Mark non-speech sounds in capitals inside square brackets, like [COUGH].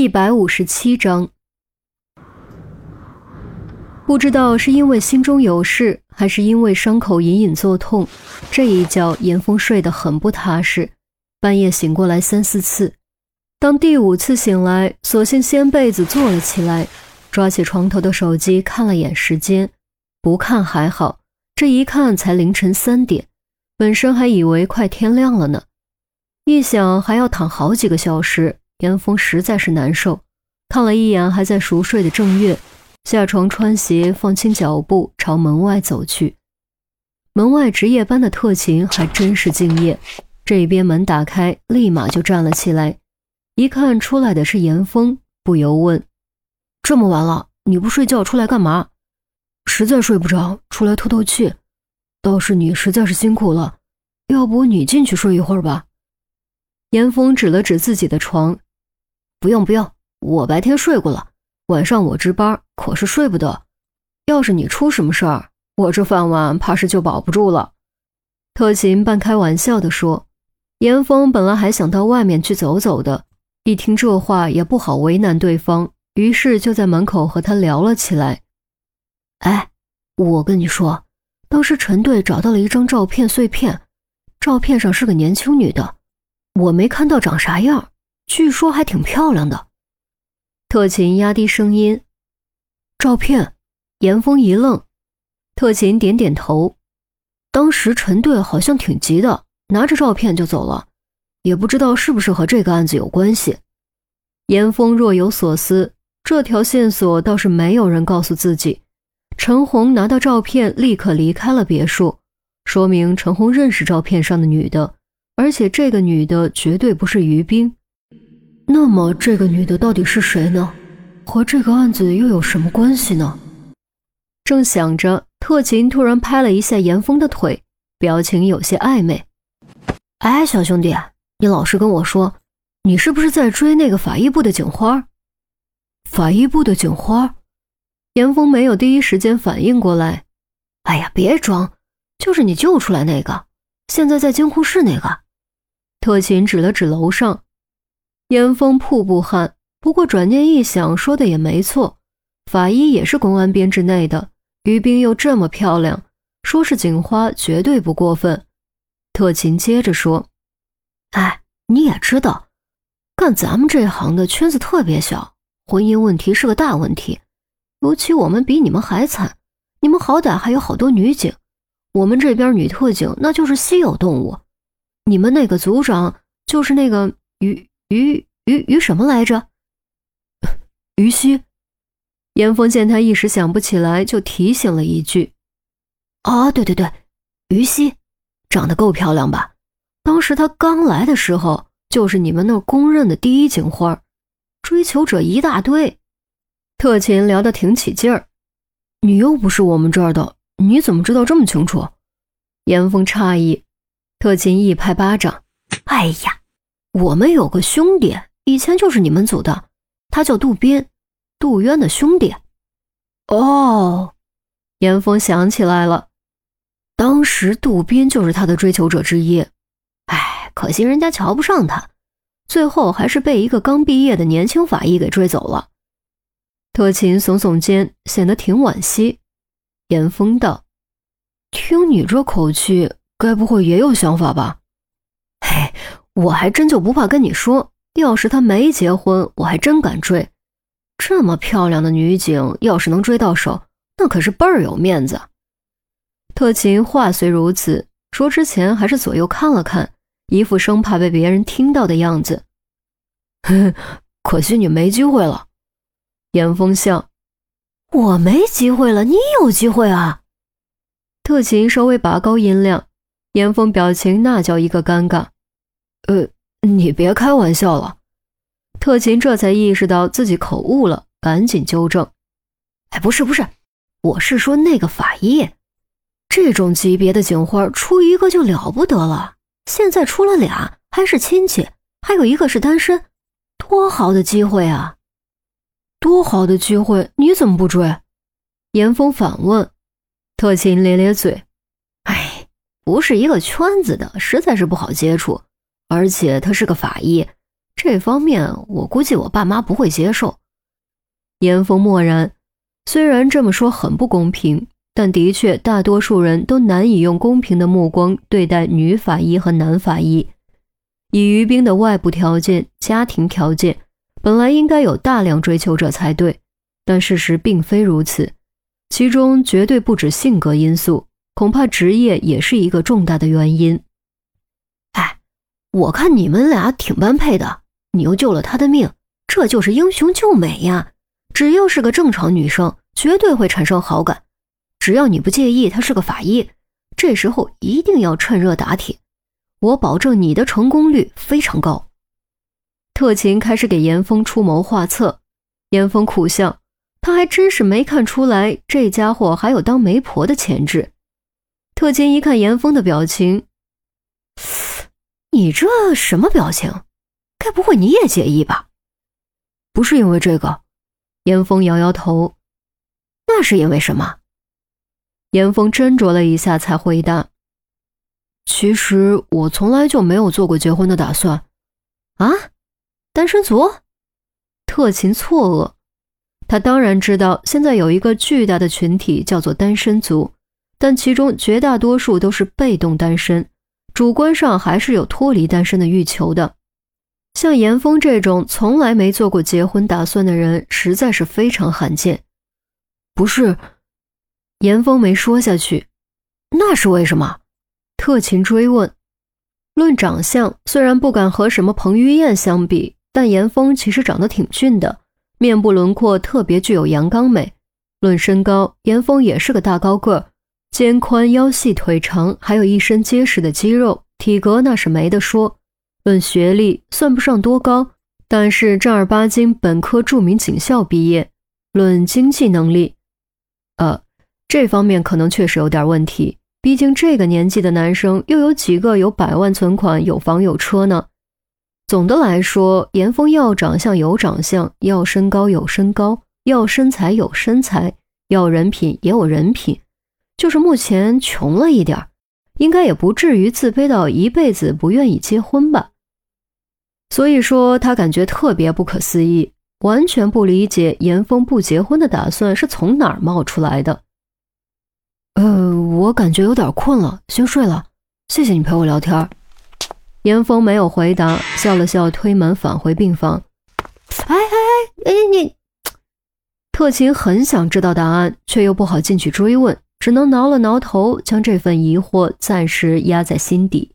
一百五十七章，不知道是因为心中有事，还是因为伤口隐隐作痛，这一觉严峰睡得很不踏实，半夜醒过来三四次。当第五次醒来，索性掀被子坐了起来，抓起床头的手机看了眼时间，不看还好，这一看才凌晨三点，本身还以为快天亮了呢。一想还要躺好几个小时。严峰实在是难受，看了一眼还在熟睡的郑月，下床穿鞋，放轻脚步朝门外走去。门外值夜班的特勤还真是敬业，这边门打开，立马就站了起来。一看出来的是严峰，不由问：“这么晚了，你不睡觉出来干嘛？”“实在睡不着，出来透透气。”“倒是你实在是辛苦了，要不你进去睡一会儿吧。”严峰指了指自己的床。不用不用，我白天睡过了，晚上我值班可是睡不得。要是你出什么事儿，我这饭碗怕是就保不住了。”特勤半开玩笑地说。严峰本来还想到外面去走走的，一听这话也不好为难对方，于是就在门口和他聊了起来。哎，我跟你说，当时陈队找到了一张照片碎片，照片上是个年轻女的，我没看到长啥样。据说还挺漂亮的，特勤压低声音：“照片。”严峰一愣，特勤点点头。当时陈队好像挺急的，拿着照片就走了，也不知道是不是和这个案子有关系。严峰若有所思，这条线索倒是没有人告诉自己。陈红拿到照片，立刻离开了别墅，说明陈红认识照片上的女的，而且这个女的绝对不是于冰。那么这个女的到底是谁呢？和这个案子又有什么关系呢？正想着，特勤突然拍了一下严峰的腿，表情有些暧昧。哎，小兄弟，你老实跟我说，你是不是在追那个法医部的警花？法医部的警花？严峰没有第一时间反应过来。哎呀，别装，就是你救出来那个，现在在监控室那个。特勤指了指楼上。严峰瀑布汗，不过转念一想，说的也没错，法医也是公安编制内的，于冰又这么漂亮，说是警花绝对不过分。特勤接着说：“哎，你也知道，干咱们这行的圈子特别小，婚姻问题是个大问题，尤其我们比你们还惨，你们好歹还有好多女警，我们这边女特警那就是稀有动物。你们那个组长就是那个于。”于于于什么来着？[LAUGHS] 于西，严峰见他一时想不起来，就提醒了一句：“啊，对对对，于西，长得够漂亮吧？当时他刚来的时候，就是你们那儿公认的第一警花，追求者一大堆。”特勤聊得挺起劲儿。你又不是我们这儿的，你怎么知道这么清楚？严峰诧异。特勤一拍巴掌：“哎呀！”我们有个兄弟，以前就是你们组的，他叫杜斌，杜渊的兄弟。哦，严峰想起来了，当时杜斌就是他的追求者之一。哎，可惜人家瞧不上他，最后还是被一个刚毕业的年轻法医给追走了。特勤耸耸肩，显得挺惋惜。严峰道：“听你这口气，该不会也有想法吧？”我还真就不怕跟你说，要是他没结婚，我还真敢追。这么漂亮的女警，要是能追到手，那可是倍儿有面子。特勤话虽如此，说之前还是左右看了看，一副生怕被别人听到的样子。呵 [LAUGHS] 呵可惜你没机会了。严峰笑：“我没机会了，你有机会啊。”特勤稍微拔高音量，严峰表情那叫一个尴尬。呃，你别开玩笑了。特勤这才意识到自己口误了，赶紧纠正：“哎，不是不是，我是说那个法医，这种级别的警花出一个就了不得了。现在出了俩，还是亲戚，还有一个是单身，多好的机会啊！多好的机会，你怎么不追？”严峰反问。特勤咧咧嘴：“哎，不是一个圈子的，实在是不好接触。”而且他是个法医，这方面我估计我爸妈不会接受。严峰默然，虽然这么说很不公平，但的确大多数人都难以用公平的目光对待女法医和男法医。以于冰的外部条件、家庭条件，本来应该有大量追求者才对，但事实并非如此。其中绝对不止性格因素，恐怕职业也是一个重大的原因。我看你们俩挺般配的，你又救了他的命，这就是英雄救美呀！只要是个正常女生，绝对会产生好感。只要你不介意他是个法医，这时候一定要趁热打铁。我保证你的成功率非常高。特勤开始给严峰出谋划策，严峰苦笑，他还真是没看出来这家伙还有当媒婆的潜质。特勤一看严峰的表情，你这什么表情？该不会你也介意吧？不是因为这个，严峰摇摇头。那是因为什么？严峰斟酌了一下，才回答。其实我从来就没有做过结婚的打算，啊，单身族？特勤错愕，他当然知道现在有一个巨大的群体叫做单身族，但其中绝大多数都是被动单身，主观上还是有脱离单身的欲求的。像严峰这种从来没做过结婚打算的人，实在是非常罕见。不是，严峰没说下去，那是为什么？特勤追问：“论长相，虽然不敢和什么彭于晏相比，但严峰其实长得挺俊的，面部轮廓特别具有阳刚美。论身高，严峰也是个大高个，肩宽腰细腿长，还有一身结实的肌肉，体格那是没得说。论学历，算不上多高，但是正儿八经本科著名警校毕业。论经济能力，呃，这方面可能确实有点问题。”毕竟这个年纪的男生，又有几个有百万存款、有房有车呢？总的来说，严峰要长相有长相，要身高有身高，要身材有身材，要人品也有人品，就是目前穷了一点应该也不至于自卑到一辈子不愿意结婚吧。所以说，他感觉特别不可思议，完全不理解严峰不结婚的打算是从哪儿冒出来的。呃，我感觉有点困了，先睡了。谢谢你陪我聊天。严峰没有回答，笑了笑，推门返回病房。哎哎哎哎，你！[TSK] 特勤很想知道答案，却又不好进去追问，只能挠了挠头，将这份疑惑暂时压在心底。